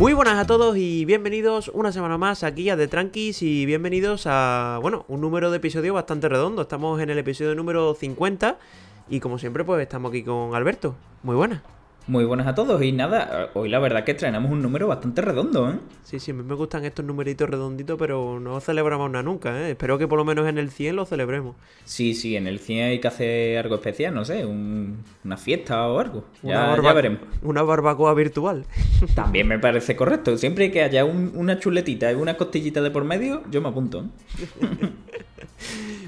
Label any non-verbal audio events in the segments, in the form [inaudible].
Muy buenas a todos y bienvenidos una semana más aquí a The Tranquis y bienvenidos a, bueno, un número de episodio bastante redondo. Estamos en el episodio número 50 y como siempre pues estamos aquí con Alberto. Muy buenas. Muy buenas a todos y nada, hoy la verdad que estrenamos un número bastante redondo, ¿eh? Sí, sí, a mí me gustan estos numeritos redonditos, pero no celebramos nada nunca, ¿eh? Espero que por lo menos en el 100 lo celebremos. Sí, sí, en el 100 hay que hacer algo especial, no sé, una fiesta o algo. Ya, ya, veremos. Una barbacoa virtual. [laughs] También me parece correcto. Siempre que haya una chuletita y una costillita de por medio, yo me apunto. ¿eh? [laughs]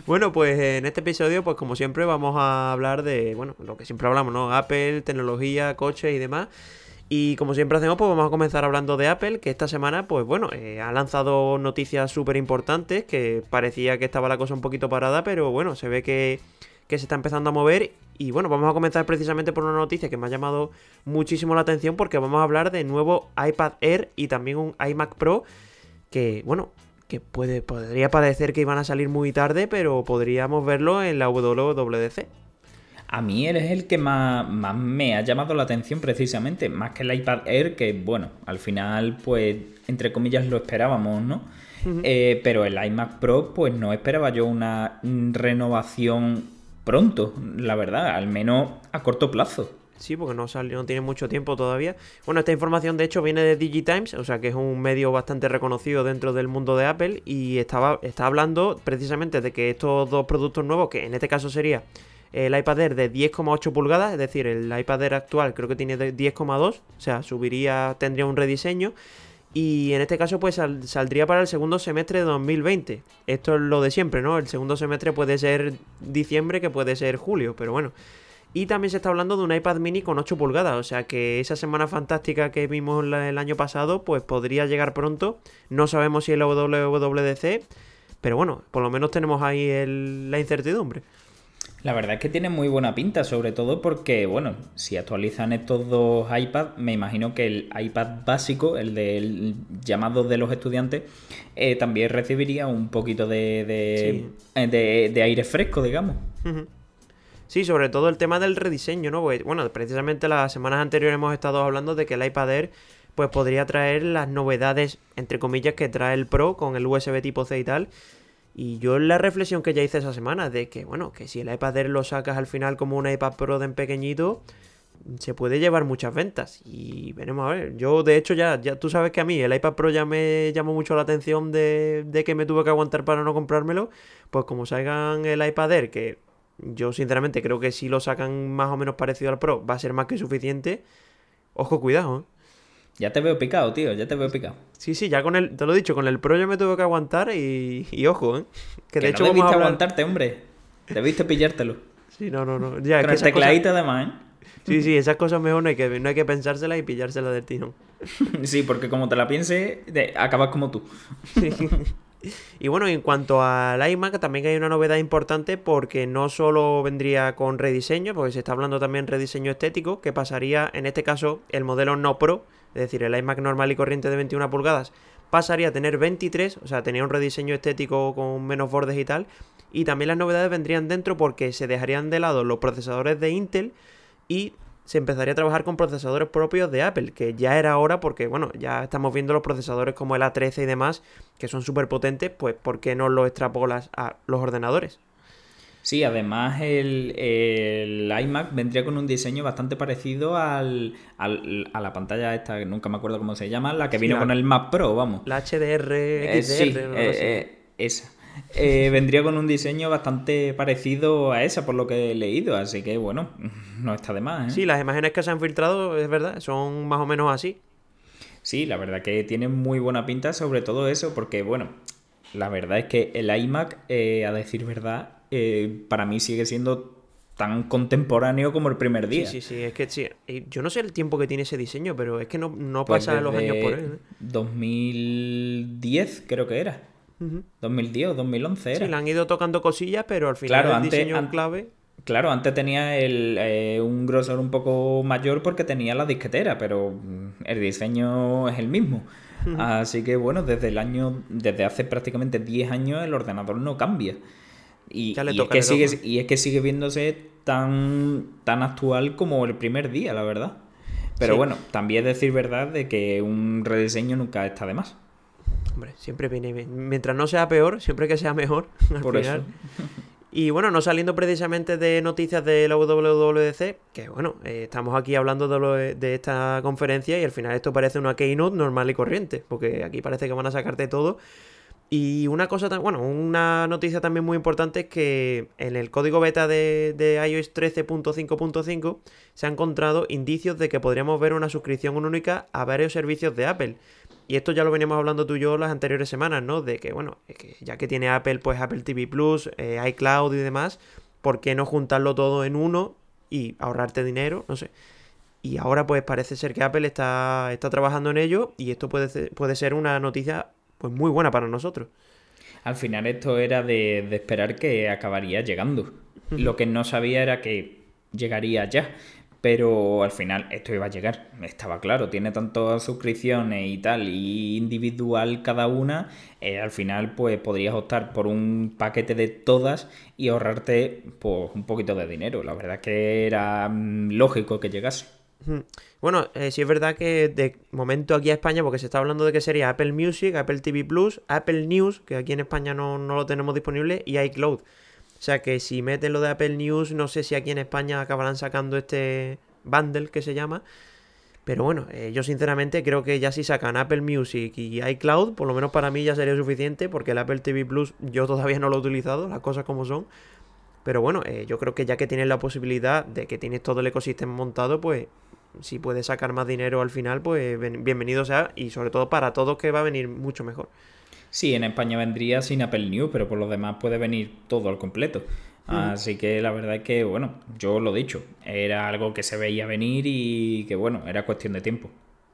Bueno, pues en este episodio, pues como siempre, vamos a hablar de, bueno, lo que siempre hablamos, ¿no? Apple, tecnología, coches y demás. Y como siempre hacemos, pues vamos a comenzar hablando de Apple, que esta semana, pues bueno, eh, ha lanzado noticias súper importantes, que parecía que estaba la cosa un poquito parada, pero bueno, se ve que, que se está empezando a mover. Y bueno, vamos a comenzar precisamente por una noticia que me ha llamado muchísimo la atención, porque vamos a hablar de nuevo iPad Air y también un iMac Pro, que bueno, que puede, podría parecer que iban a salir muy tarde, pero podríamos verlo en la WWDC. A mí él es el que más, más, me ha llamado la atención precisamente, más que el iPad Air, que bueno, al final pues entre comillas lo esperábamos, ¿no? Eh, pero el iMac Pro pues no esperaba yo una renovación pronto, la verdad, al menos a corto plazo. Sí, porque no salió, no tiene mucho tiempo todavía. Bueno, esta información de hecho viene de Digitimes, o sea que es un medio bastante reconocido dentro del mundo de Apple y estaba está hablando precisamente de que estos dos productos nuevos, que en este caso sería el iPad Air de 10,8 pulgadas, es decir, el iPad Air actual creo que tiene 10,2, o sea, subiría, tendría un rediseño. Y en este caso, pues saldría para el segundo semestre de 2020. Esto es lo de siempre, ¿no? El segundo semestre puede ser diciembre, que puede ser julio, pero bueno. Y también se está hablando de un iPad mini con 8 pulgadas, o sea que esa semana fantástica que vimos el año pasado, pues podría llegar pronto. No sabemos si es la WWDC, pero bueno, por lo menos tenemos ahí la incertidumbre. La verdad es que tiene muy buena pinta, sobre todo porque, bueno, si actualizan estos dos iPads, me imagino que el iPad básico, el del llamado de los estudiantes, eh, también recibiría un poquito de, de, aire fresco, digamos. Sí, sobre todo el tema del rediseño, ¿no? Pues, bueno, precisamente las semanas anteriores hemos estado hablando de que el iPad Air pues podría traer las novedades, entre comillas, que trae el Pro con el USB tipo C y tal. Y yo la reflexión que ya hice esa semana de que, bueno, que si el iPad Air lo sacas al final como un iPad Pro de en pequeñito, se puede llevar muchas ventas. Y veremos a ver. Yo, de hecho, ya, ya tú sabes que a mí el iPad Pro ya me llamó mucho la atención de, de que me tuve que aguantar para no comprármelo. Pues como salgan el iPad Air, que yo sinceramente creo que si lo sacan más o menos parecido al Pro, va a ser más que suficiente. Ojo, cuidado, ¿eh? Ya te veo picado, tío, ya te veo picado. Sí, sí, ya con el, te lo he dicho, con el Pro yo me tuve que aguantar y, y ojo, ¿eh? Que, de hecho no debiste aguantarte, hombre. Debiste pillártelo. Sí, no, no, no. Ya, con el tecladito además, ¿eh? Sí, sí, esas cosas mejor no hay que, no hay que pensárselas y pillárselas del tirón. [laughs] sí, porque como te la pienses, acabas como tú. Sí. Y bueno, en cuanto al iMac, también hay una novedad importante porque no solo vendría con rediseño, porque se está hablando también rediseño estético, que pasaría, en este caso, el modelo no Pro, es decir, el iMac normal y corriente de 21 pulgadas, pasaría a tener 23, o sea, tenía un rediseño estético con menos bordes y tal. Y también las novedades vendrían dentro porque se dejarían de lado los procesadores de Intel y se empezaría a trabajar con procesadores propios de Apple, que ya era hora porque, bueno, ya estamos viendo los procesadores como el A13 y demás, que son súper potentes, pues ¿por qué no los extrapolas a los ordenadores? Sí, además el, iMac vendría con un diseño bastante parecido al, a la pantalla esta, nunca me acuerdo cómo se llama, la que vino con el Mac Pro, vamos. La HDR, eh, sí, eh, eh, esa. Eh, vendría con un diseño bastante parecido a esa, por lo que he leído, así que bueno, no está de más. ¿eh? Sí, las imágenes que se han filtrado, es verdad, son más o menos así. Sí, la verdad que tiene muy buena pinta sobre todo eso, porque bueno, la verdad es que el iMac, a decir verdad, para mí sigue siendo tan contemporáneo como el primer día. Sí, sí, sí, es que sí, yo no sé el tiempo que tiene ese diseño, pero es que no, no pues pasa los años por él. 2010 creo que era. 2010 o 2011 era. Sí, le han ido tocando cosillas, pero al final el diseño clave... Claro, antes tenía eh, un grosor un poco mayor porque tenía la disquetera, pero mm, el diseño es el mismo. Así que bueno, desde el año, desde hace prácticamente 10 años el ordenador no cambia. Y, es, que sigue, y es que sigue viéndose tan, tan actual como el primer día, la verdad. Pero bueno, también decir verdad de que un rediseño nunca está de más. Hombre, siempre viene bien. Mientras no sea peor, siempre que sea mejor. [laughs] Por eso. [laughs] Y bueno, no saliendo precisamente de noticias de la WWDC, que bueno, eh, estamos aquí hablando de, de, esta conferencia y al final esto parece una keynote normal y corriente, porque aquí parece que van a sacarte todo. Y una cosa, bueno, una noticia también muy importante es que en el código beta de, de iOS 13.5.5 se han encontrado indicios de que podríamos ver una suscripción única a varios servicios de Apple. Y esto ya lo veníamos hablando tú y yo las anteriores semanas, ¿no? De que, bueno, que ya que tiene Apple, pues Apple TV Plus, eh, iCloud y demás, ¿por qué no juntarlo todo en uno y ahorrarte dinero? No sé. Y ahora pues parece ser que Apple está, está trabajando en ello y esto puede ser, puede ser una noticia pues muy buena para nosotros. Al final esto era de, de esperar que acabaría llegando. Lo que no sabía era que llegaría ya. Pero al final esto iba a llegar, estaba claro, tiene tantas suscripciones y tal, y individual cada una, eh, al final pues podrías optar por un paquete de todas y ahorrarte pues un poquito de dinero. La verdad que era mm, lógico que llegase. Bueno, eh, sí es verdad que de momento aquí a España, porque se está hablando de que sería Apple Music, Apple TV Plus, Apple News, que aquí en España no, no lo tenemos disponible, y iCloud. O sea que si meten lo de Apple News, no sé si aquí en España acabarán sacando este bundle que se llama. Pero bueno, eh, yo sinceramente creo que ya si sacan Apple Music y iCloud, por lo menos para mí ya sería suficiente, porque el Apple TV Plus yo todavía no lo he utilizado, las cosas como son. Pero bueno, eh, yo creo que ya que tienes la posibilidad de que tienes todo el ecosistema montado, pues si puedes sacar más dinero al final, pues bienvenido sea y sobre todo para todos que va a venir mucho mejor. Sí, en España vendría sin Apple News, pero por lo demás puede venir todo al completo. Así que la verdad es que, bueno, yo lo he dicho, era algo que se veía venir y que, bueno, era cuestión de tiempo.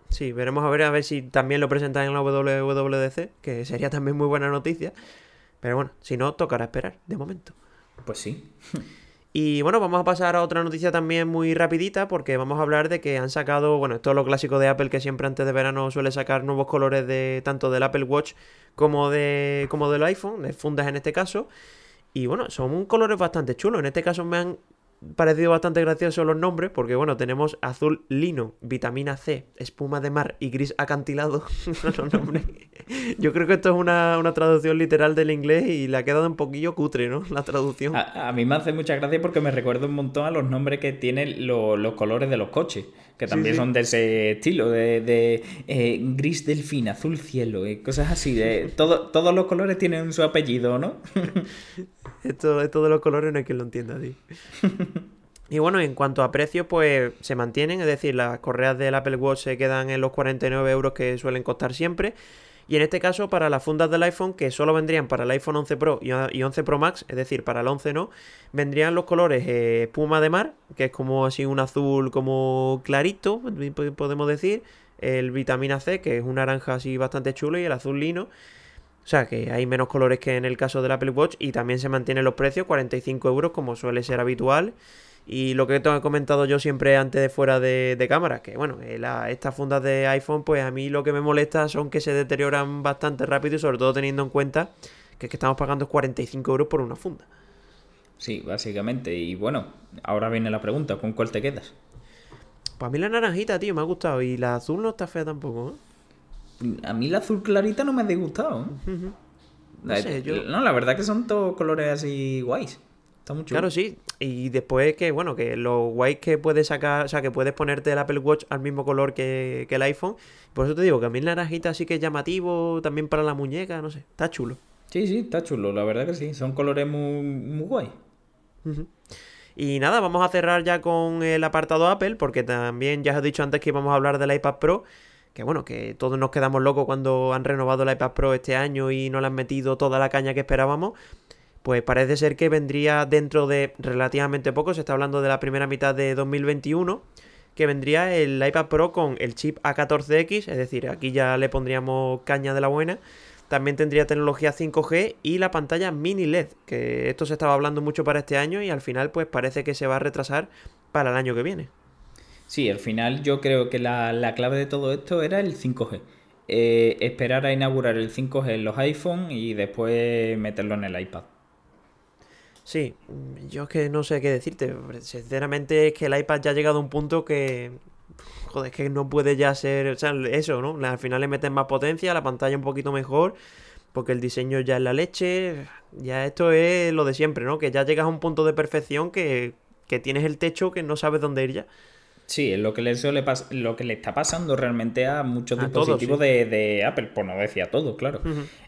Sí, veremos a ver a ver si también lo presentan en la WWDC, que sería también muy buena noticia. Pero bueno, si no, tocará esperar, de momento. Pues sí. Y bueno, vamos a pasar a otra noticia también muy rapidita porque vamos a hablar de que han sacado, bueno, esto es lo clásico de Apple que siempre antes de verano suele sacar nuevos colores de tanto del Apple Watch como de como del iPhone, de fundas en este caso. Y bueno, son colores bastante chulos. En este caso me han parecido bastante graciosos los nombres, porque bueno, tenemos azul lino, vitamina C, espuma de mar y gris acantilado. [laughs] los nombres. Yo creo que esto es una, traducción literal del inglés y le ha quedado un poquillo cutre, ¿no? La traducción. A, mí me hace mucha gracia porque me recuerda un montón a los nombres que tienen los colores de los coches, que también son de ese estilo, de, de eh, gris delfín, azul cielo, y cosas así. De, [laughs] todo, todos los colores tienen su apellido, ¿no? [laughs] esto, esto de los colores no hay quien lo entienda, tío. [laughs] Y bueno, en cuanto a precios, pues se mantienen, es decir, las correas del Apple Watch se quedan en los 49 euros que suelen costar siempre. Y en este caso, para las fundas del iPhone, que solo vendrían para el iPhone 11 Pro y 11 Pro Max, es decir, para el 11 no, vendrían los colores eh, espuma de mar, que es como así un azul como clarito, podemos decir, el vitamina C, que es un naranja así bastante chulo, y el azul lino. O sea que hay menos colores que en el caso del Apple Watch y también se mantienen los precios, 45 euros como suele ser habitual. Y lo que he comentado yo siempre antes de fuera de, cámara, que bueno, eh, estas fundas de iPhone, pues a mí lo que me molesta son que se deterioran bastante rápido y sobre todo teniendo en cuenta que es que estamos pagando 45 euros por una funda. Sí, básicamente. Y bueno, ahora viene la pregunta, ¿con cuál te quedas? Pues a mí la naranjita, tío, me ha gustado. Y la azul no está fea tampoco, ¿eh? A mí la azul clarita no me ha disgustado. ¿eh? no, no, la verdad que son todos colores así guays. Claro, sí. Y después que, bueno, que lo guay que puedes sacar, o sea, que puedes ponerte el Apple Watch al mismo color que, el iPhone. Por eso te digo que a mí el naranjita sí que es llamativo, también para la muñeca, no sé, está chulo. Sí, sí, está chulo, la verdad que sí. Son colores muy, muy guay. Y nada, vamos a cerrar ya con el apartado Apple, porque también ya os he dicho antes que íbamos a hablar del iPad Pro. Que bueno, que todos nos quedamos locos cuando han renovado el iPad Pro este año y no le han metido toda la caña que esperábamos pues parece ser que vendría dentro de relativamente poco, se está hablando de la primera mitad de 2021, que vendría el iPad Pro con el chip A14X, es decir, aquí ya le pondríamos caña de la buena. También tendría tecnología 5G y la pantalla mini LED, que esto se estaba hablando mucho para este año y al final pues parece que se va a retrasar para el año que viene. Sí, al final yo creo que la, clave de todo esto era el 5G. Eh, esperar a inaugurar el 5G en los iPhone y después meterlo en el iPad. Sí, yo es que no sé qué decirte. Sinceramente es que el iPad ya ha llegado a un punto que joder, es que no puede ya ser, o sea, eso, ¿no? Al final le meten más potencia, la pantalla un poquito mejor, porque el diseño ya es la leche, ya esto es lo de siempre, ¿no? Que ya llegas a un punto de perfección que, que tienes el techo que no sabes dónde ir ya. Sí, es lo que le, lo que le está pasando realmente a muchos dispositivos de, Apple, por no decir a todos, claro.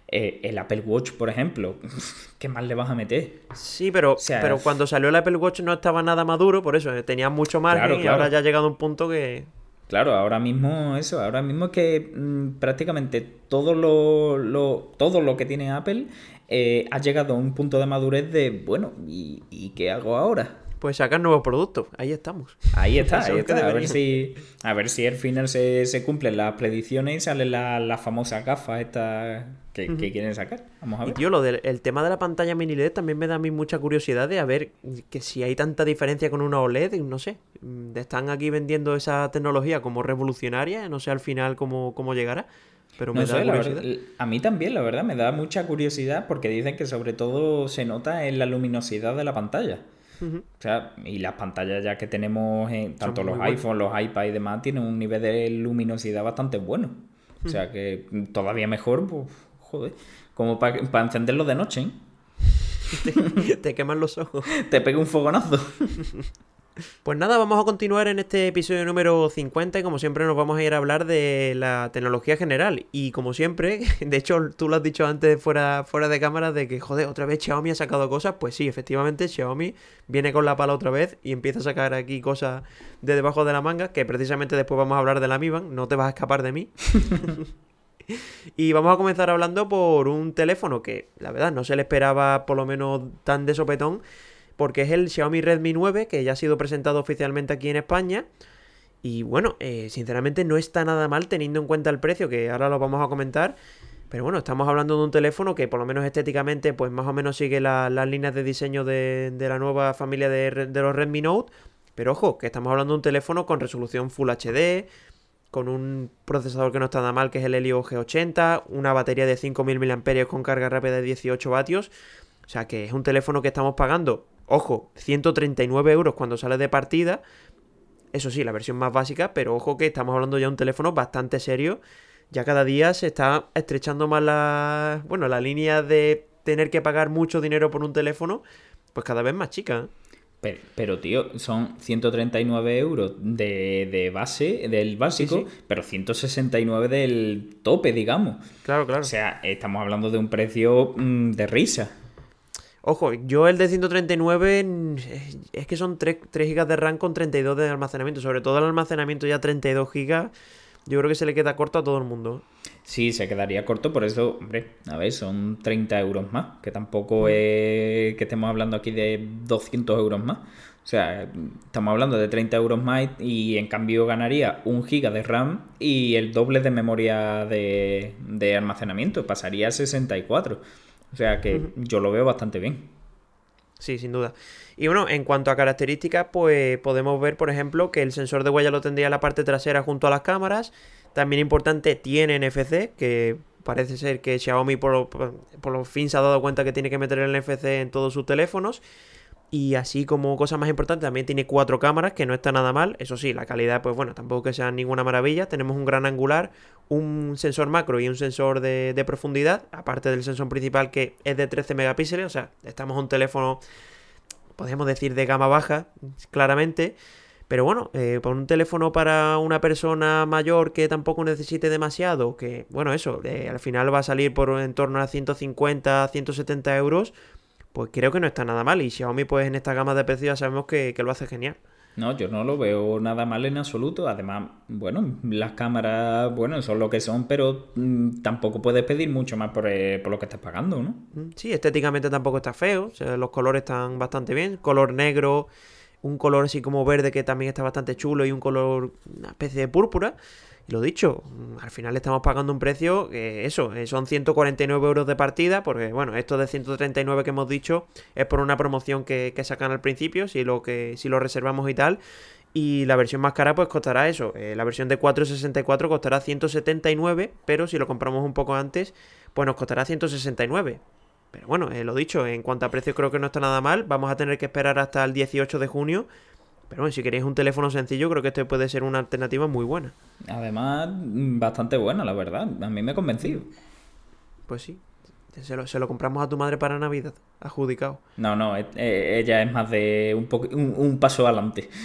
Eh, el Apple Watch, por ejemplo, [laughs] ¿qué más le vas a meter? Sí, pero, pero cuando salió el Apple Watch no estaba nada maduro, por eso, eh, tenía mucho margen y ahora ya ha llegado a un punto que... Claro, ahora mismo eso, ahora mismo es que mm, prácticamente todo lo, todo lo que tiene Apple eh, ha llegado a un punto de madurez de, bueno, ¿y qué hago ahora? Pues sacar nuevos productos. Ahí estamos. Ahí está, ahí está. A ver, si, a ver si al final se, cumplen las predicciones y salen las la famosas gafas estas que, quieren sacar. Vamos a ver. Y tío, lo del el tema de la pantalla mini LED también me da a mí mucha curiosidad de a ver que si hay tanta diferencia con una OLED, no sé. Mm, están aquí vendiendo esa tecnología como revolucionaria, no sé al final cómo, cómo llegará. Pero me da curiosidad. a mí también, la verdad, me da mucha curiosidad porque dicen que sobre todo se nota en la luminosidad de la pantalla. O sea, y las pantallas ya que tenemos, en, tanto los iPhones, los iPads y demás, tienen un nivel de luminosidad bastante bueno. O sea que todavía mejor, pues, joder, como para encenderlo de noche. ¿eh? [laughs] te, queman los ojos. te pega un fogonazo. [laughs] Pues nada, vamos a continuar en este episodio número 50 y como siempre nos vamos a ir a hablar de la tecnología general. Y como siempre, [laughs] de hecho tú lo has dicho antes fuera, fuera de cámara de que, joder, otra vez Xiaomi ha sacado cosas. Pues sí, efectivamente Xiaomi viene con la pala otra vez y empieza a sacar aquí cosas de debajo de la manga, que precisamente después vamos a hablar de la Mi Band, no te vas a escapar de mí. [laughs] y vamos a comenzar hablando por un teléfono que la verdad no se le esperaba por lo menos tan de sopetón porque es el Xiaomi Redmi 9 que ya ha sido presentado oficialmente aquí en España. Y bueno, eh, sinceramente no está nada mal teniendo en cuenta el precio, que ahora lo vamos a comentar. Pero bueno, estamos hablando de un teléfono que por lo menos estéticamente pues más o menos sigue las líneas de diseño de, la nueva familia de, de, los Redmi Note. Pero ojo, que estamos hablando de un teléfono con resolución Full HD, con un procesador que no está nada mal, que es el Helio G80, una batería de 5.000 mAh con carga rápida de 18 vatios. O sea que es un teléfono que estamos pagando Ojo, 139 euros cuando sale de partida. Eso sí, la versión más básica, pero ojo que estamos hablando ya de un teléfono bastante serio. Ya cada día se está estrechando más la, bueno, la línea de tener que pagar mucho dinero por un teléfono, pues cada vez más chica. ¿eh? Pero, tío, son 139 euros de, base, del básico, pero 169 del tope, digamos. Claro, claro. O sea, estamos hablando de un precio mm, de risa. Ojo, yo el de 139 mm, es que son 3, GB de RAM con 32 de almacenamiento. Sobre todo el almacenamiento ya 32 GB. Yo creo que se le queda corto a todo el mundo. Sí, se quedaría corto, por eso, hombre, a ver, son 30 euros más, que tampoco mm. es que estemos hablando aquí de 200 euros más. O sea, estamos hablando de 30 euros más y en cambio ganaría un giga de RAM y el doble de memoria de, de almacenamiento, pasaría a 64. O sea que yo lo veo bastante bien. Sí, sin duda. Y bueno, en cuanto a características, pues podemos ver, por ejemplo, que el sensor de huella lo tendría en la parte trasera junto a las cámaras. También importante, tiene NFC, que parece ser que Xiaomi por, por, por fin se ha dado cuenta que tiene que meter el NFC en todos sus teléfonos. Y así como cosa más importante, también tiene cuatro cámaras, que no está nada mal. Eso sí, la calidad, pues bueno, tampoco que sea ninguna maravilla. Tenemos un gran angular, un sensor macro y un sensor de, profundidad, aparte del sensor principal que es de 13 megapíxeles. O sea, estamos en un teléfono, podríamos decir, de gama baja, claramente. Pero bueno, eh, por un teléfono para una persona mayor que tampoco necesite demasiado, que bueno, eso, eh, al final va a salir por en torno a 150, 170 euros pues creo que no está nada mal. Y Xiaomi, pues en esta gama de precios ya sabemos que, lo hace genial. No, yo no lo veo nada mal en absoluto. Además, bueno, las cámaras, bueno, son lo que son, pero mm, tampoco puedes pedir mucho más por, eh, por, lo que estás pagando, ¿no? Mm, sí, estéticamente tampoco está feo. los colores están bastante bien. Color negro, un color así como verde que también está bastante chulo y un color, una especie de púrpura lo dicho, al final estamos pagando un precio que eso, eh, son 149 euros de partida, porque bueno, esto de 139 que hemos dicho es por una promoción que, sacan al principio, si lo, que, si lo reservamos y tal. Y la versión más cara pues costará eso, eh, la versión de 464 costará 179, pero si lo compramos un poco antes, pues nos costará 169. Pero bueno, eh, lo dicho, en cuanto a precio creo que no está nada mal, vamos a tener que esperar hasta el 18 de junio Pero bueno, si queréis un teléfono sencillo, creo que este puede ser una alternativa muy buena. Además, mm, bastante buena, la verdad. A mí me ha convencido. Pues sí. Se lo, se lo compramos a tu madre para Navidad, adjudicado. No, no, e- e- ella es más de un, poco, un, un paso adelante. [laughs]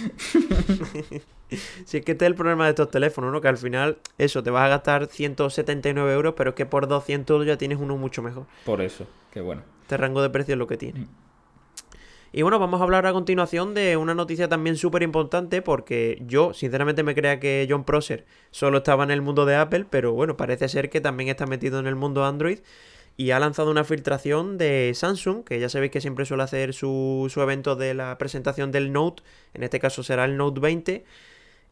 Si es que este es el problema de estos teléfonos, ¿no? Que al final, eso, te vas a gastar 179 euros, pero es que por 200 ya tienes uno mucho mejor. Por eso, qué bueno. Este rango de precio es lo que tiene. Y bueno, vamos a hablar a continuación de una noticia también súper importante porque yo sinceramente me creía que John Prosser solo estaba en el mundo de Apple, pero bueno, parece ser que también está metido en el mundo Android y ha lanzado una filtración de Samsung, que ya sabéis que siempre suele hacer su, su evento de la presentación del Note, en este caso será el Note 20,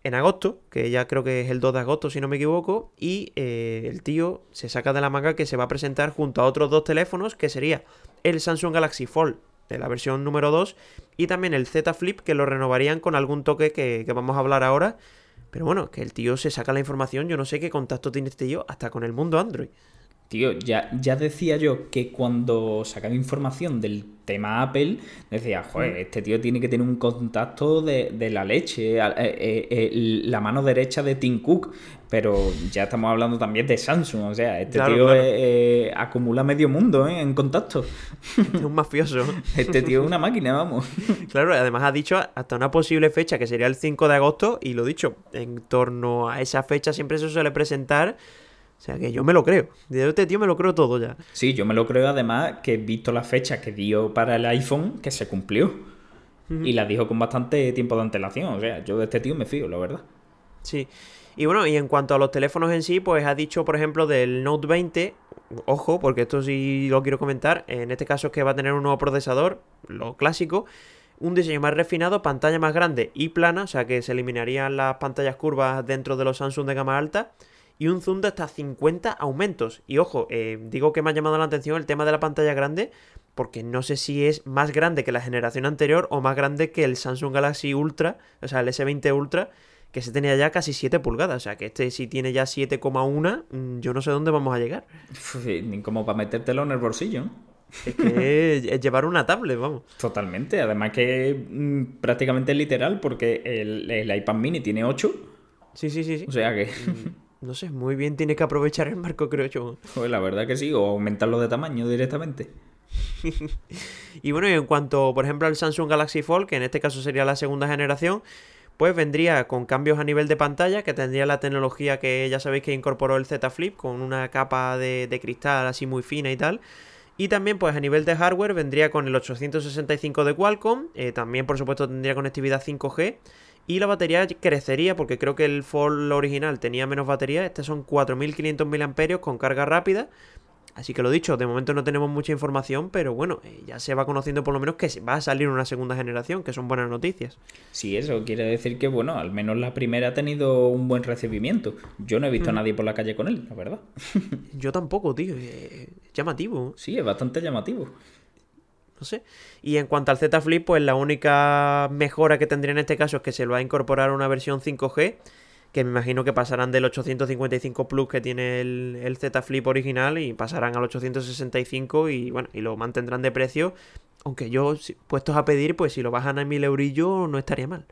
en agosto, que ya creo que es el 2 de agosto si no me equivoco, y eh, el tío se saca de la manga que se va a presentar junto a otros dos teléfonos, que sería el Samsung Galaxy Fold de la versión número 2 y también el Z Flip que lo renovarían con algún toque que, que vamos a hablar ahora. Pero bueno, que el tío se saca la información, yo no sé qué contacto tiene este tío hasta con el mundo Android. Tío, ya, ya decía yo que cuando sacaba información del tema Apple, decía, joder, este tío tiene que tener un contacto de, de la leche, eh, eh, eh, la mano derecha de Tim Cook, pero ya estamos hablando también de Samsung, o sea, este Claro, tío claro. eh, eh, acumula medio mundo eh, en contacto. Es un mafioso. [laughs] Este tío es una máquina, vamos. [laughs] Claro, además ha dicho hasta una posible fecha que sería el 5 de agosto y lo dicho, en torno a esa fecha siempre se suele presentar. O sea que yo me lo creo. De este tío me lo creo todo ya. Sí, yo me lo creo además que he visto la fecha que dio para el iPhone, que se cumplió. Y la dijo con bastante tiempo de antelación, o sea, yo de este tío me fío, la verdad. Sí. Y bueno, y en cuanto a los teléfonos en sí, pues ha dicho, por ejemplo, del Note 20, ojo, porque esto sí lo quiero comentar, en este caso es que va a tener un nuevo procesador, lo clásico, un diseño más refinado, pantalla más grande y plana, o sea que se eliminarían las pantallas curvas dentro de los Samsung de gama alta, y un zoom de hasta 50 aumentos. Y ojo, eh, digo que me ha llamado la atención el tema de la pantalla grande, porque no sé si es más grande que la generación anterior o más grande que el Samsung Galaxy Ultra, o sea, el S20 Ultra, que se tenía ya casi 7 pulgadas. O sea, que este si tiene ya 7,1, mm, yo no sé dónde vamos a llegar. Ni como para metértelo en el bolsillo. Es que es, es llevar una tablet, vamos. Totalmente, además que mm, prácticamente es literal porque el, el iPad mini tiene 8, Sí, sí, sí, sí. o sea que, No sé, muy bien tienes que aprovechar el marco, creo yo. pues la verdad que sí, o aumentarlo de tamaño directamente. [laughs] Y bueno, y en cuanto, por ejemplo, al Samsung Galaxy Fold, que en este caso sería la segunda generación, pues vendría con cambios a nivel de pantalla, que tendría la tecnología que ya sabéis que incorporó el Z Flip, con una capa de, cristal así muy fina y tal. Y también, pues a nivel de hardware, vendría con el 865 de Qualcomm. eh, también, por supuesto, tendría conectividad 5G. Y la batería crecería, porque creo que el Fold original tenía menos batería. Este son 4500 mAh con carga rápida. Así que lo dicho, de momento no tenemos mucha información, pero bueno, eh, ya se va conociendo por lo menos que va a salir una segunda generación, que son buenas noticias. Sí, eso quiere decir que, bueno, al menos la primera ha tenido un buen recibimiento. Yo no he visto a nadie por la calle con él, la verdad. [laughs] Yo tampoco, tío, eh, llamativo, Sí, es bastante llamativo. no sé. Y en cuanto al Z Flip, pues la única mejora que tendría en este caso es que se lo va a incorporar una versión 5G, que me imagino que pasarán del 855 Plus que tiene el, el Z Flip original y pasarán al 865 y bueno, y lo mantendrán de precio. Aunque yo, si- puestos a pedir, pues si lo bajan a 1000 eurillos, no estaría mal.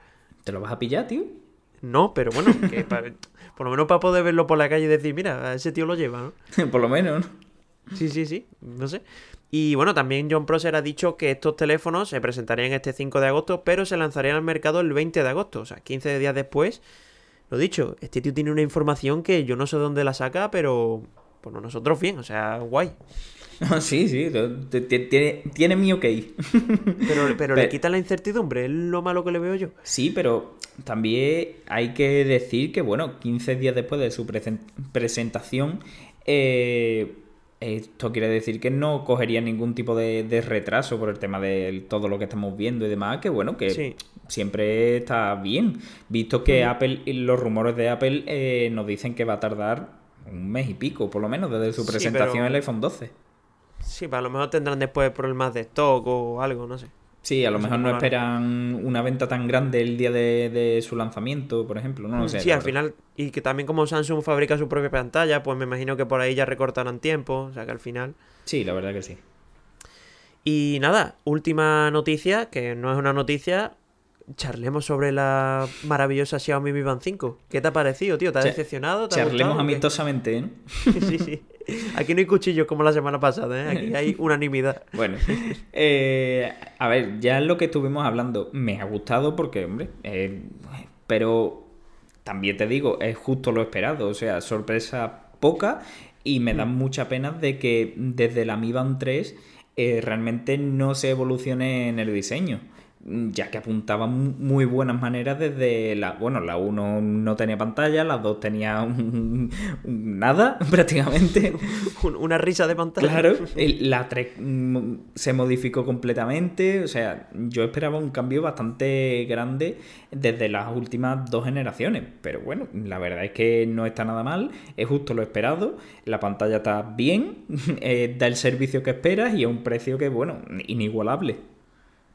¿Te lo vas a pillar, tío? No, pero bueno, [laughs] que pa- por lo menos para poder verlo por la calle y decir, mira, a ese tío lo lleva, ¿no? [laughs] por lo menos, ¿no? Sí, sí, sí, no sé. Y bueno, también John Prosser ha dicho que estos teléfonos se presentarían este 5 de agosto, pero se lanzarían al mercado el 20 de agosto, o sea, 15 días después. Lo dicho, este tío tiene una información que yo no sé dónde la saca, pero bueno, nosotros bien, o sea, guay. [laughs] sí, sí, t- tiene, tiene mi ok. [laughs] Pero, pero le Pe- quita la incertidumbre, es lo malo que le veo yo. Sí, pero también hay que decir que, bueno, 15 días después de su presen- presentación, eh, esto quiere decir que no cogería ningún tipo de, de retraso por el tema de todo lo que estamos viendo y demás, que bueno, que Sí. siempre está bien, visto que Apple y los rumores de Apple eh, nos dicen que va a tardar un mes y pico, por lo menos, desde su Sí, presentación pero- en el iPhone 12. Sí, para lo mejor tendrán después problemas de stock o algo, no sé. Sí, a lo mejor no esperan una venta tan grande el día de, de su lanzamiento, por ejemplo. No lo sé. sí, al final, y que también como Samsung fabrica su propia pantalla, pues me imagino que por ahí ya recortarán tiempo, o sea que al final... Sí, la verdad que sí. Y nada, última noticia, que no es una noticia, charlemos sobre la maravillosa Xiaomi Mi Band 5. ¿Qué te ha parecido, tío? ¿Te ha decepcionado? ¿Te charlemos amistosamente, ¿no? [laughs] sí, sí. Aquí no hay cuchillos como la semana pasada, ¿eh? Aquí hay unanimidad. [laughs] Bueno, eh, a ver, ya lo que estuvimos hablando me ha gustado porque, hombre, eh, pero también te digo, es justo lo esperado, o sea, sorpresa poca y me da mm. mucha pena de que desde la Mi Band 3 eh, realmente no se evolucione en el diseño ya que apuntaba muy buenas maneras desde la... Bueno, la 1 no tenía pantalla, la 2 tenía nada [laughs] prácticamente. [laughs] Una risa de pantalla. Claro, [laughs] la 3 mm, se modificó completamente, o sea, yo esperaba un cambio bastante grande desde las últimas dos generaciones, pero bueno, la verdad es que no está nada mal, es justo lo esperado, la pantalla está bien, eh, da el servicio que esperas y a un precio que, bueno, inigualable.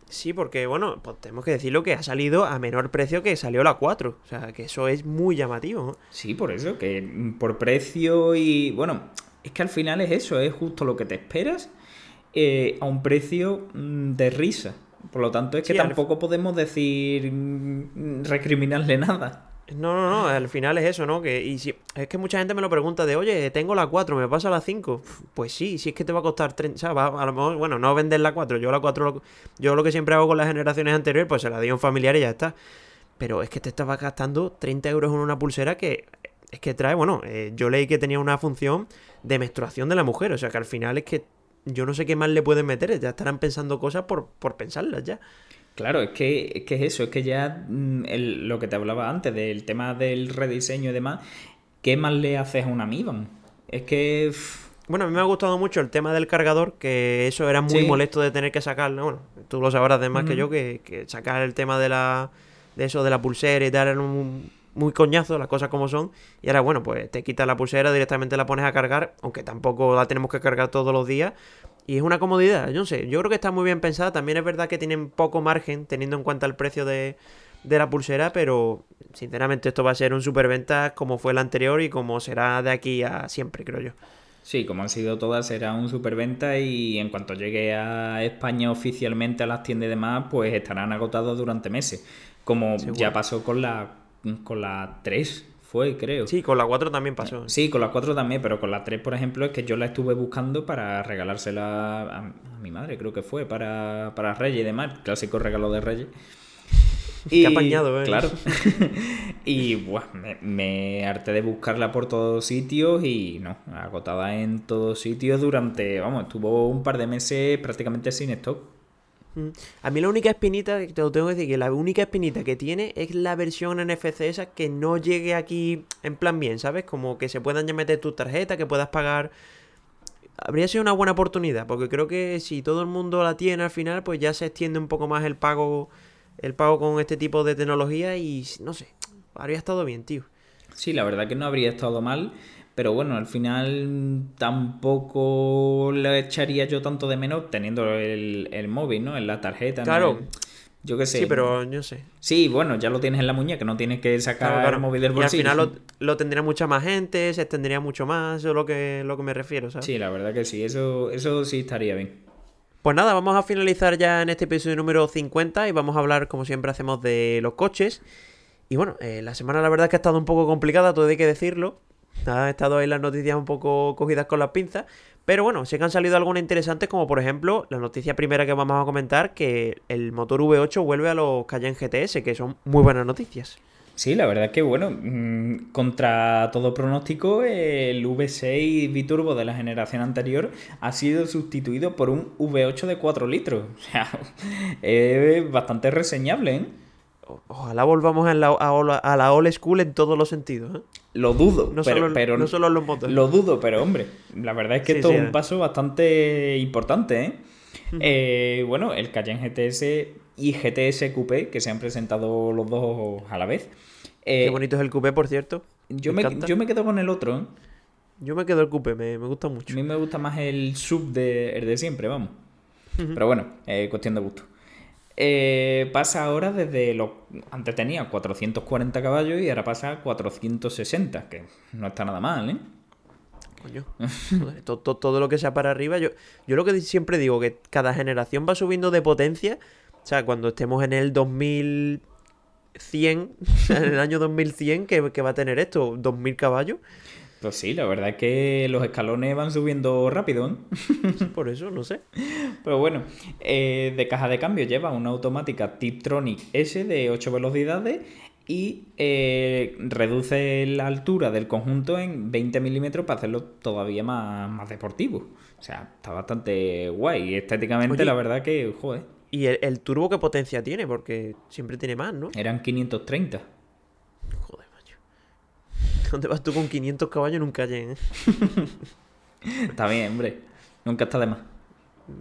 Sí, porque bueno, pues tenemos que decirlo que ha salido a menor precio que salió la 4. O sea, que eso es muy llamativo. Sí, por eso, que por precio y. Bueno, es que al final es eso, es justo lo que te esperas eh, a un precio mm, de risa. Por lo tanto, es que tampoco podemos decir. Mm, recriminarle nada. No, no, no, al final es eso, ¿no? Que, y si, es que mucha gente me lo pregunta de, oye, tengo la 4, ¿me pasa la 5? Pues sí, si es que te va a costar 30, ¿sabes? a lo mejor, bueno, no vender la 4, yo la 4, yo lo que siempre hago con las generaciones anteriores, pues se la di a un familiar y ya está. Pero es que te estaba gastando 30 euros en una pulsera que es que trae, bueno, eh, yo leí que tenía una función de menstruación de la mujer, o sea que al final es que yo no sé qué más le pueden meter, ya estarán pensando cosas por, por pensarlas ya. Claro, es que, es que es eso, es que ya mm, lo que te hablaba antes del tema del rediseño y demás, ¿qué más le haces a una Mi Es que... Bueno, a mí me ha gustado mucho el tema del cargador, que eso era muy molesto de tener que sacarlo. Bueno, tú lo sabrás de más que yo, que, que, sacar el tema de la de eso, de la pulsera y tal, era un, muy coñazo, las cosas como son. Y ahora, bueno, pues te quitas la pulsera, directamente la pones a cargar, aunque tampoco la tenemos que cargar todos los días. Y es una comodidad, yo no sé, yo creo que está muy bien pensada. También es verdad que tienen poco margen teniendo en cuenta el precio de, la pulsera, pero sinceramente esto va a ser un superventa como fue el anterior y como será de aquí a siempre, creo yo. Sí, como han sido todas, será un superventa y en cuanto llegue a España oficialmente a las tiendas y demás, pues estarán agotados durante meses. Como ya pasó con la, con la 3, fue, creo. Sí, con la 4 también pasó. Sí, con la 4 también, pero con la 3, por ejemplo, es que yo la estuve buscando para regalársela a, mi madre, creo que fue, para, para Reyes y demás, clásico regalo de Reyes. [laughs] Y, Qué apañado, ¿eh? Claro. [laughs] [laughs] y buah, me, me, harté de buscarla por todos sitios y no, agotada en todos sitios durante, vamos, estuvo un par de meses prácticamente sin stock. A mí la única espinita, te lo tengo que decir, que la única espinita que tiene es la versión NFC esa que no llegue aquí en plan bien, ¿sabes? Como que se puedan ya meter tu tarjeta, que puedas pagar. Habría sido una buena oportunidad, porque creo que si todo el mundo la tiene al final, pues ya se extiende un poco más el pago, el pago con este tipo de tecnología y no sé, habría estado bien, tío. Sí, la verdad que no habría estado mal. Pero bueno, al final tampoco le echaría yo tanto de menos teniendo el, móvil, ¿no? En la tarjeta. Claro. Yo qué sé. Sí, pero yo sé. Sí, bueno, ya lo tienes en la muñeca, no tienes que sacar el móvil del bolsillo. Y al final lo, tendría mucha más gente, se extendería mucho más, eso es lo que, lo que me refiero, ¿sabes? Sí, la verdad que sí, eso, eso sí estaría bien. Pues nada, vamos a finalizar ya en este episodio número 50 y vamos a hablar, como siempre hacemos, de los coches. Y bueno, eh, la semana la verdad es que ha estado un poco complicada, todo hay que decirlo. Han estado ahí las noticias un poco cogidas con las pinzas. Pero bueno, sí que han salido algunas interesantes, como por ejemplo la noticia primera que vamos a comentar, que el motor V8 vuelve a los Cayenne GTS, que son muy buenas noticias. Sí, la verdad es que bueno, mm, contra todo pronóstico, el V6 biturbo de la generación anterior ha sido sustituido por un V8 de 4 litros. [laughs] O sea, es bastante reseñable, ¿eh? Ojalá volvamos a la, a, la old school en todos los sentidos. ¿eh? Lo dudo, no pero, solo, no solo los motores. Lo dudo, pero hombre, la verdad es que esto es un paso bastante importante. ¿eh? eh, bueno, el Cayenne GTS y GTS Coupé, que se han presentado los dos a la vez. Qué eh, bonito es el Coupé, por cierto. Yo me, yo me quedo con el otro. ¿eh? Yo me quedo el Coupé, me, gusta mucho. A mí me gusta más el sub de, el de siempre, vamos. Pero bueno, cuestión de gusto. Eh, pasa ahora desde lo. Antes tenía 440 caballos y ahora pasa a 460, que no está nada mal, ¿eh? Coño. [laughs] todo, lo que sea para arriba. Yo, yo lo que siempre digo, que cada generación va subiendo de potencia O sea, cuando estemos en el 2100, o sea, en el año 2100, ¿qué, qué va a tener esto? ¿2000 caballos? Pues sí, la verdad es que los escalones van subiendo rápido, ¿eh? Por eso, no sé. [laughs] Pero bueno, eh, de caja de cambio lleva una automática Tiptronic S de 8 velocidades y eh, reduce la altura del conjunto en 20 milímetros para hacerlo todavía más, más deportivo. O sea, está bastante guay. Estéticamente, Oye, la verdad que, joder, ¿Y el, el turbo qué potencia tiene? Porque siempre tiene más, ¿no? eran 530. [laughs] ¿Dónde vas tú con 500 caballos en un Cayenne? eh? [laughs] Está bien, hombre. Nunca está de más.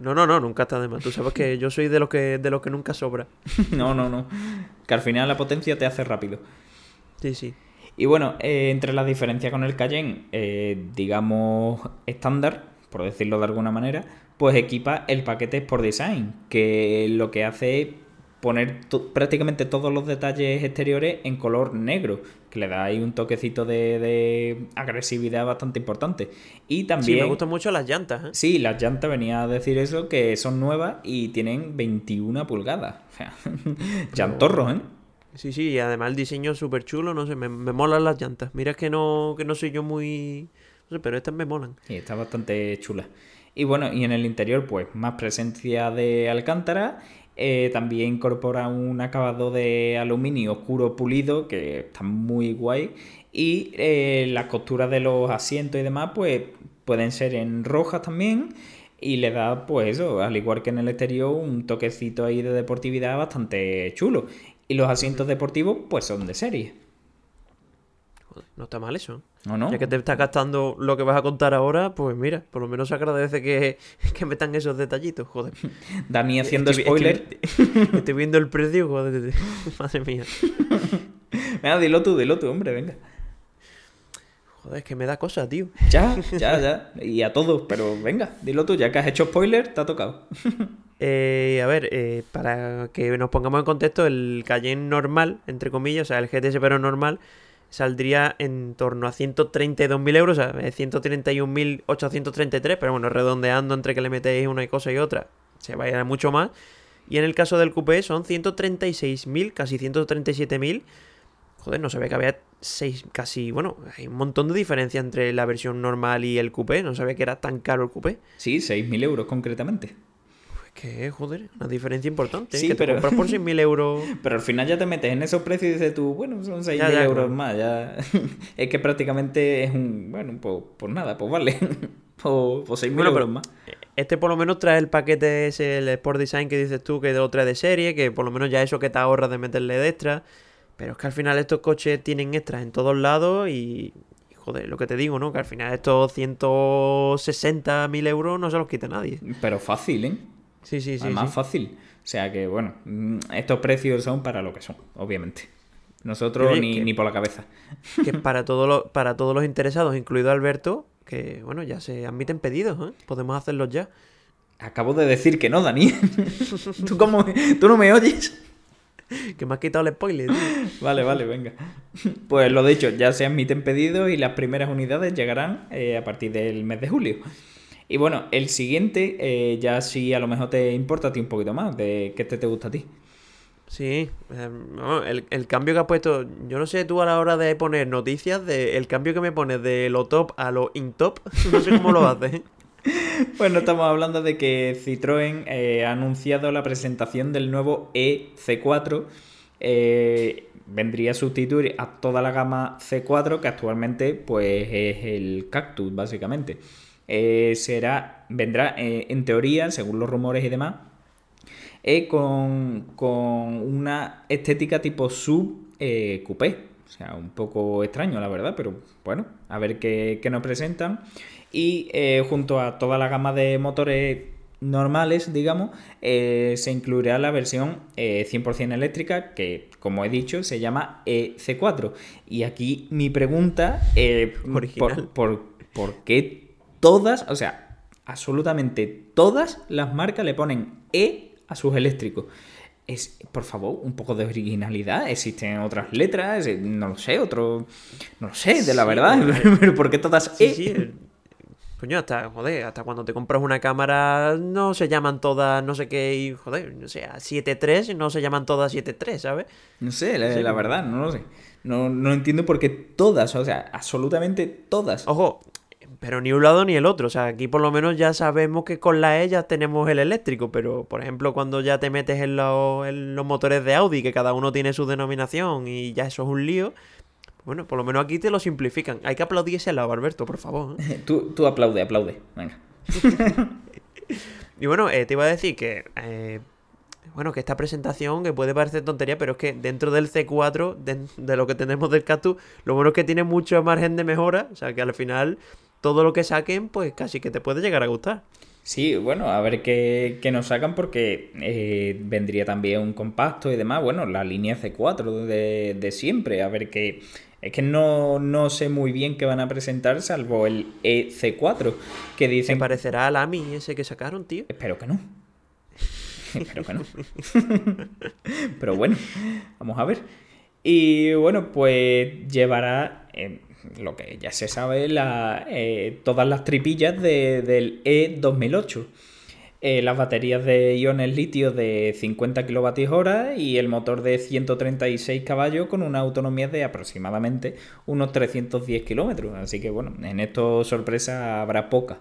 No, no, no, nunca está de más. Tú sabes que [laughs] yo soy de los que, de los que nunca sobra. No, no, no. Que al final la potencia te hace rápido. Sí, sí. Y bueno, eh, entre las diferencias con el Cayenne, eh, digamos estándar, por decirlo de alguna manera, pues equipa el paquete Sport Design, que lo que hace es poner to- prácticamente todos los detalles exteriores en color negro, que le da ahí un toquecito de, de agresividad bastante importante. Y Sí, también... me gustan mucho las llantas, ¿eh? Sí, las llantas venía a decir eso, que son nuevas y tienen 21 pulgadas. O sea, [laughs] llantorros, ¿eh? Sí, sí, y además el diseño es súper chulo, no sé, me, me molan las llantas. Mira que no, que no soy yo muy... No sé, pero estas me molan. Sí, está bastante chula. Y bueno, y en el interior, pues más presencia de alcántara. Eh, también incorpora un acabado de aluminio oscuro pulido que está muy guay. Y eh, las costuras de los asientos y demás, pues pueden ser en rojas también. Y le da, pues eso, al igual que en el exterior, un toquecito ahí de deportividad bastante chulo. Y los asientos deportivos, pues son de serie. Joder, no está mal eso. ¿O no? Ya que te estás gastando lo que vas a contar ahora, pues mira, por lo menos se agradece que, [laughs] que metan esos detallitos, joder. [laughs] Dani haciendo Estoy- spoiler. estoy- estoy viendo el precio, joder. [laughs] Madre mía. Venga, dilo tú, dilo tú, hombre, venga. Joder, es que me da cosa, tío. Ya, ya, ya. Y a todos, pero venga, dilo tú, ya que has hecho spoiler, te ha tocado. Eh, a ver, eh, para que nos pongamos en contexto, el Cayenne normal, entre comillas, o sea, el GTS pero normal, saldría en torno a 132.000 euros, o sea, eh, 131.833, pero bueno, redondeando entre que le metéis una cosa y otra, se va a ir a mucho más. Y en el caso del coupé son 136.000, casi 137.000. Joder, no sabía que había seis, casi, bueno, hay un montón de diferencia entre la versión normal y el coupé, no sabía que era tan caro el coupé. Sí, 6.000 euros concretamente. Que, joder, una diferencia importante. Sí, que te pero- compras por [laughs] 6.000 euros. Pero al final ya te metes en esos precios y dices tú, bueno, son 6.000 Ya, ya, euros claro. más. Ya... [laughs] es que prácticamente es un, bueno, pues, pues nada, pues vale. pues, pues 6.000 Bueno, euros pero más. este por lo menos trae el paquete ese, el Sport Design que dices tú, que lo trae de serie, que por lo menos ya eso que te ahorras de meterle de extra. Pero es que al final estos coches tienen extras en todos lados y, y joder, lo que te digo, ¿no? Que al final estos 160.000 euros no se los quita nadie. Pero fácil, ¿eh? Sí, sí, sí. Además sí. fácil. O sea que, bueno, mm, estos precios son para lo que son, obviamente. Nosotros Oye, ni, que- ni por la cabeza. Que [laughs] para, todos los, para todos los interesados, incluido Alberto, que bueno, ya se admiten pedidos, ¿eh? Podemos hacerlos ya. Acabo de decir que no, Dani. [laughs] ¿Tú, cómo, ¿Tú no me oyes? Que me has quitado el spoiler. tío. [laughs] Vale, vale, venga. Pues lo dicho, ya se admiten pedidos y las primeras unidades llegarán eh, a partir del mes de julio. Y bueno, el siguiente, eh, ya sí a lo mejor te importa a ti un poquito más, de que este te gusta a ti. Sí, eh, no, el, el cambio que has puesto, yo no sé tú a la hora de poner noticias, de, el cambio que me pones de lo top a lo in top, [laughs] no sé cómo lo haces. [laughs] Bueno, estamos hablando de que Citroën eh, ha anunciado la presentación del nuevo EC4. Eh, vendría a sustituir a toda la gama C4 que actualmente pues es el Cactus básicamente. Eh, será, vendrá eh, en teoría, según los rumores y demás, eh, con, con una estética tipo sub coupé. O sea, un poco extraño, la verdad, pero bueno, a ver qué, qué nos presentan. Y junto a toda la gama de motores normales, digamos, eh, se incluirá la versión eh, 100% eléctrica, que como he dicho, se llama EC4. Y aquí mi pregunta, eh. Por, por, ¿por qué todas, o sea, absolutamente todas las marcas le ponen E a sus eléctricos? Es, por favor, un poco de originalidad. Existen otras letras, eh, no lo sé, otro. No lo sé, de la verdad. bueno, [laughs] Pero ¿por qué todas Sí, E? sí, el- Coño, hasta, joder, hasta cuando te compras una cámara no se llaman todas, no sé qué, y, joder, no sé, 7.3 no se llaman todas 7.3, ¿sabes? No sé, la, la verdad, no lo sé. No, no entiendo por qué todas, o sea, absolutamente todas. Ojo, pero ni un lado ni el otro. O sea, aquí por lo menos ya sabemos que con la E ya tenemos el eléctrico, pero por ejemplo cuando ya te metes en, los motores de Audi, que cada uno tiene su denominación y ya eso es un lío, bueno, por lo menos aquí te lo simplifican. Hay que aplaudir ese lado, Alberto, por favor. ¿eh? [laughs] tú, tú aplaude, aplaude. Venga. [laughs] y bueno, eh, te iba a decir que... Eh, bueno, que esta presentación, que puede parecer tontería, pero es que dentro del C4, de, de lo que tenemos del Cactus, lo bueno es que tiene mucho margen de mejora. O sea, que al final todo lo que saquen, pues casi que te puede llegar a gustar. Sí, bueno, a ver qué, nos sacan porque eh, vendría también un compacto y demás. Bueno, la línea C4 de, de siempre, a ver qué... Es que no, no, sé muy bien qué van a presentar, salvo el EC4, que dicen... ¿Te parecerá al AMI ese que sacaron, tío? Espero que no. [laughs] Espero que no. [laughs] Pero bueno, vamos a ver. Y bueno, pues llevará... Eh, lo que ya se sabe, la, eh, todas las tripillas del E2008. Eh, las baterías de iones litio de 50 kWh y el motor de 136 caballos con una autonomía de aproximadamente unos 310 kilómetros. Así que bueno, en esto sorpresa habrá poca.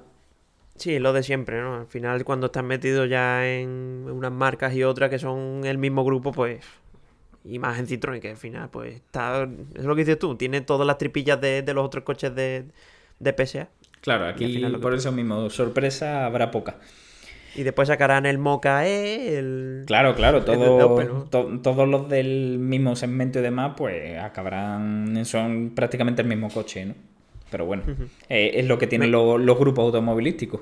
Sí, lo de siempre, ¿no? Al final cuando estás metido ya en unas marcas y otras que son el mismo grupo, pues y más en Citroën, que al final, pues está. Es lo que dices tú, tiene todas las tripillas de, los otros coches de, de PSA. Claro, aquí por eso mismo, sorpresa habrá poca. Y después sacarán el Mocha E, el. Claro, claro, todo, todos los del mismo segmento y demás, pues acabarán. Son prácticamente el mismo coche, ¿no? Pero bueno, eh, es lo que tienen los, los grupos automovilísticos.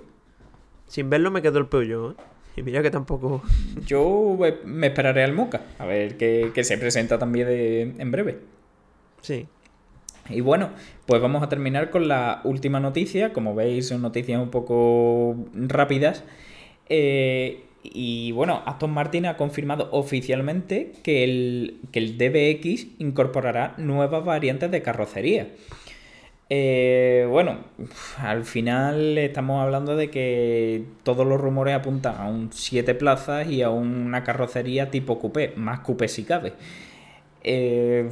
Sin verlo me quedó el pollo, ¿eh? Y mira que tampoco. Yo me esperaré al Moca, a ver qué, se presenta también en breve. Sí. Y bueno, pues vamos a terminar con la última noticia. Como veis, son noticias un poco rápidas. Eh, y bueno, Aston Martin ha confirmado oficialmente que el, que el DBX incorporará nuevas variantes de carrocería. Eh, bueno, al final estamos hablando de que todos los rumores apuntan a un 7 plazas y a una carrocería tipo coupé, más coupé si cabe. Eh,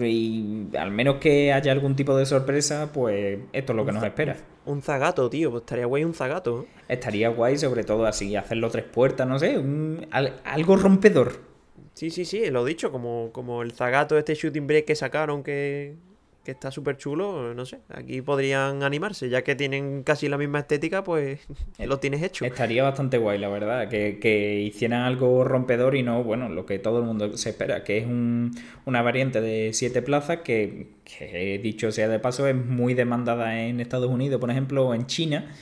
y al menos que haya algún tipo de sorpresa, pues esto es lo que nos espera. Un zagato, tío, pues estaría guay un zagato. Estaría guay, sobre todo así, hacerlo tres puertas, no sé, algo rompedor. Sí, sí, sí, lo he dicho, como, como el zagato, este shooting break que sacaron que, que está súper chulo, no sé, aquí podrían animarse, ya que tienen casi la misma estética, pues [laughs] lo tienes hecho. Estaría bastante guay, la verdad, que, hicieran algo rompedor y no, bueno, lo que todo el mundo se espera, que es una variante de siete plazas que, que, dicho sea de paso, es muy demandada en Estados Unidos, por ejemplo, o en China.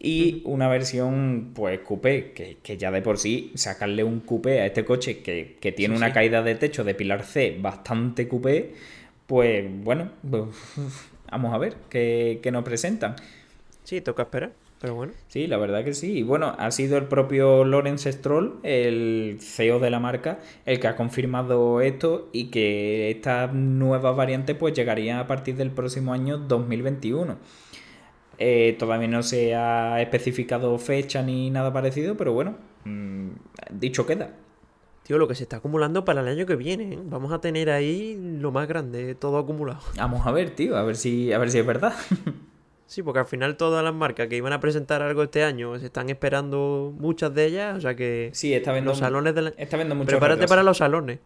Y una versión, pues, coupé, que, ya de por sí sacarle un coupé a este coche que, tiene una caída de techo de pilar C bastante coupé, pues bueno, pues, [laughs] vamos a ver qué, nos presentan. Sí, toca esperar, pero bueno. Sí, la verdad que sí. Y bueno, ha sido el propio Lawrence Stroll, el CEO de la marca, el que ha confirmado esto y que esta nueva variante pues llegaría a partir del próximo año 2021. Eh, todavía no se ha especificado fecha ni nada parecido, pero bueno, mm, dicho queda. Tío, lo que se está acumulando para el año que viene. ¿eh? Vamos a tener ahí lo más grande, todo acumulado. Vamos a ver, tío, a ver si, a ver si es verdad. [laughs] sí, porque al final todas las marcas que iban a presentar algo este año se están esperando muchas de ellas, o sea que sí, está viendo los salones de la... está viendo mucho Prepárate para los salones.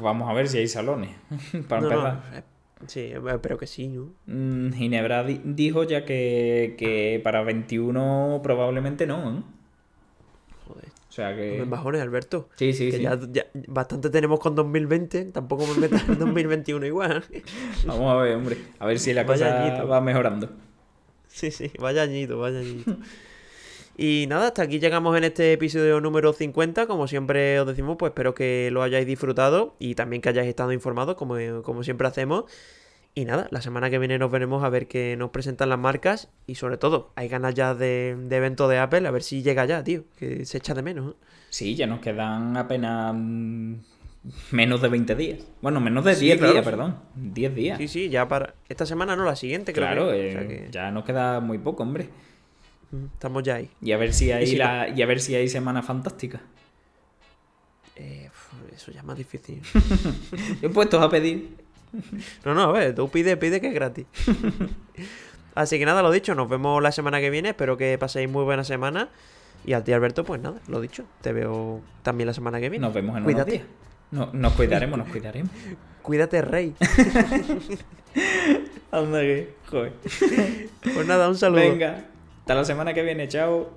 vamos a ver si hay salones. [laughs] para empezar. Eh, sí, eh, pero que sí, ¿no? Mm, Ginebra dijo ya que, que para 21 probablemente no, ¿eh? O sea que. No me bajones, Alberto. Sí, sí, sí. Ya, bastante tenemos con 2020, tampoco me metas en 2021 igual. [laughs] Vamos a ver, hombre. A ver si la cosa va mejorando. Sí, sí, vaya añito, vaya añito. Y nada, hasta aquí llegamos en este episodio número 50. Como siempre os decimos, pues espero que lo hayáis disfrutado y también que hayáis estado informados, como, como siempre hacemos. Y nada, la semana que viene nos veremos a ver qué nos presentan las marcas y sobre todo, hay ganas ya de, evento de Apple, a ver si llega ya, tío, que se echa de menos. ¿eh? Sí, ya nos quedan apenas menos de 20 días. Bueno, menos de 10 días, perdón. 10 días. Sí, sí, ya para esta semana no, la siguiente creo claro, que. Eh, ya nos queda muy poco, hombre. Estamos ya ahí. Y a ver si hay, la... y a ver si hay semana fantástica. Eh, eso ya es más difícil. [laughs] Yo he puesto a pedir. [laughs] No, no, a ver, tú pide, pide que es gratis. [laughs] Así que nada, lo dicho, nos vemos la semana que viene. Espero que paséis muy buena semana. Y a ti, Alberto, pues nada, lo dicho. Te veo también la semana que viene. Nos vemos en Cuídate. unos días. No, nos cuidaremos, nos cuidaremos. [laughs] Cuídate, rey. Anda que, joder. Pues nada, un saludo. Venga, hasta la semana que viene, chao.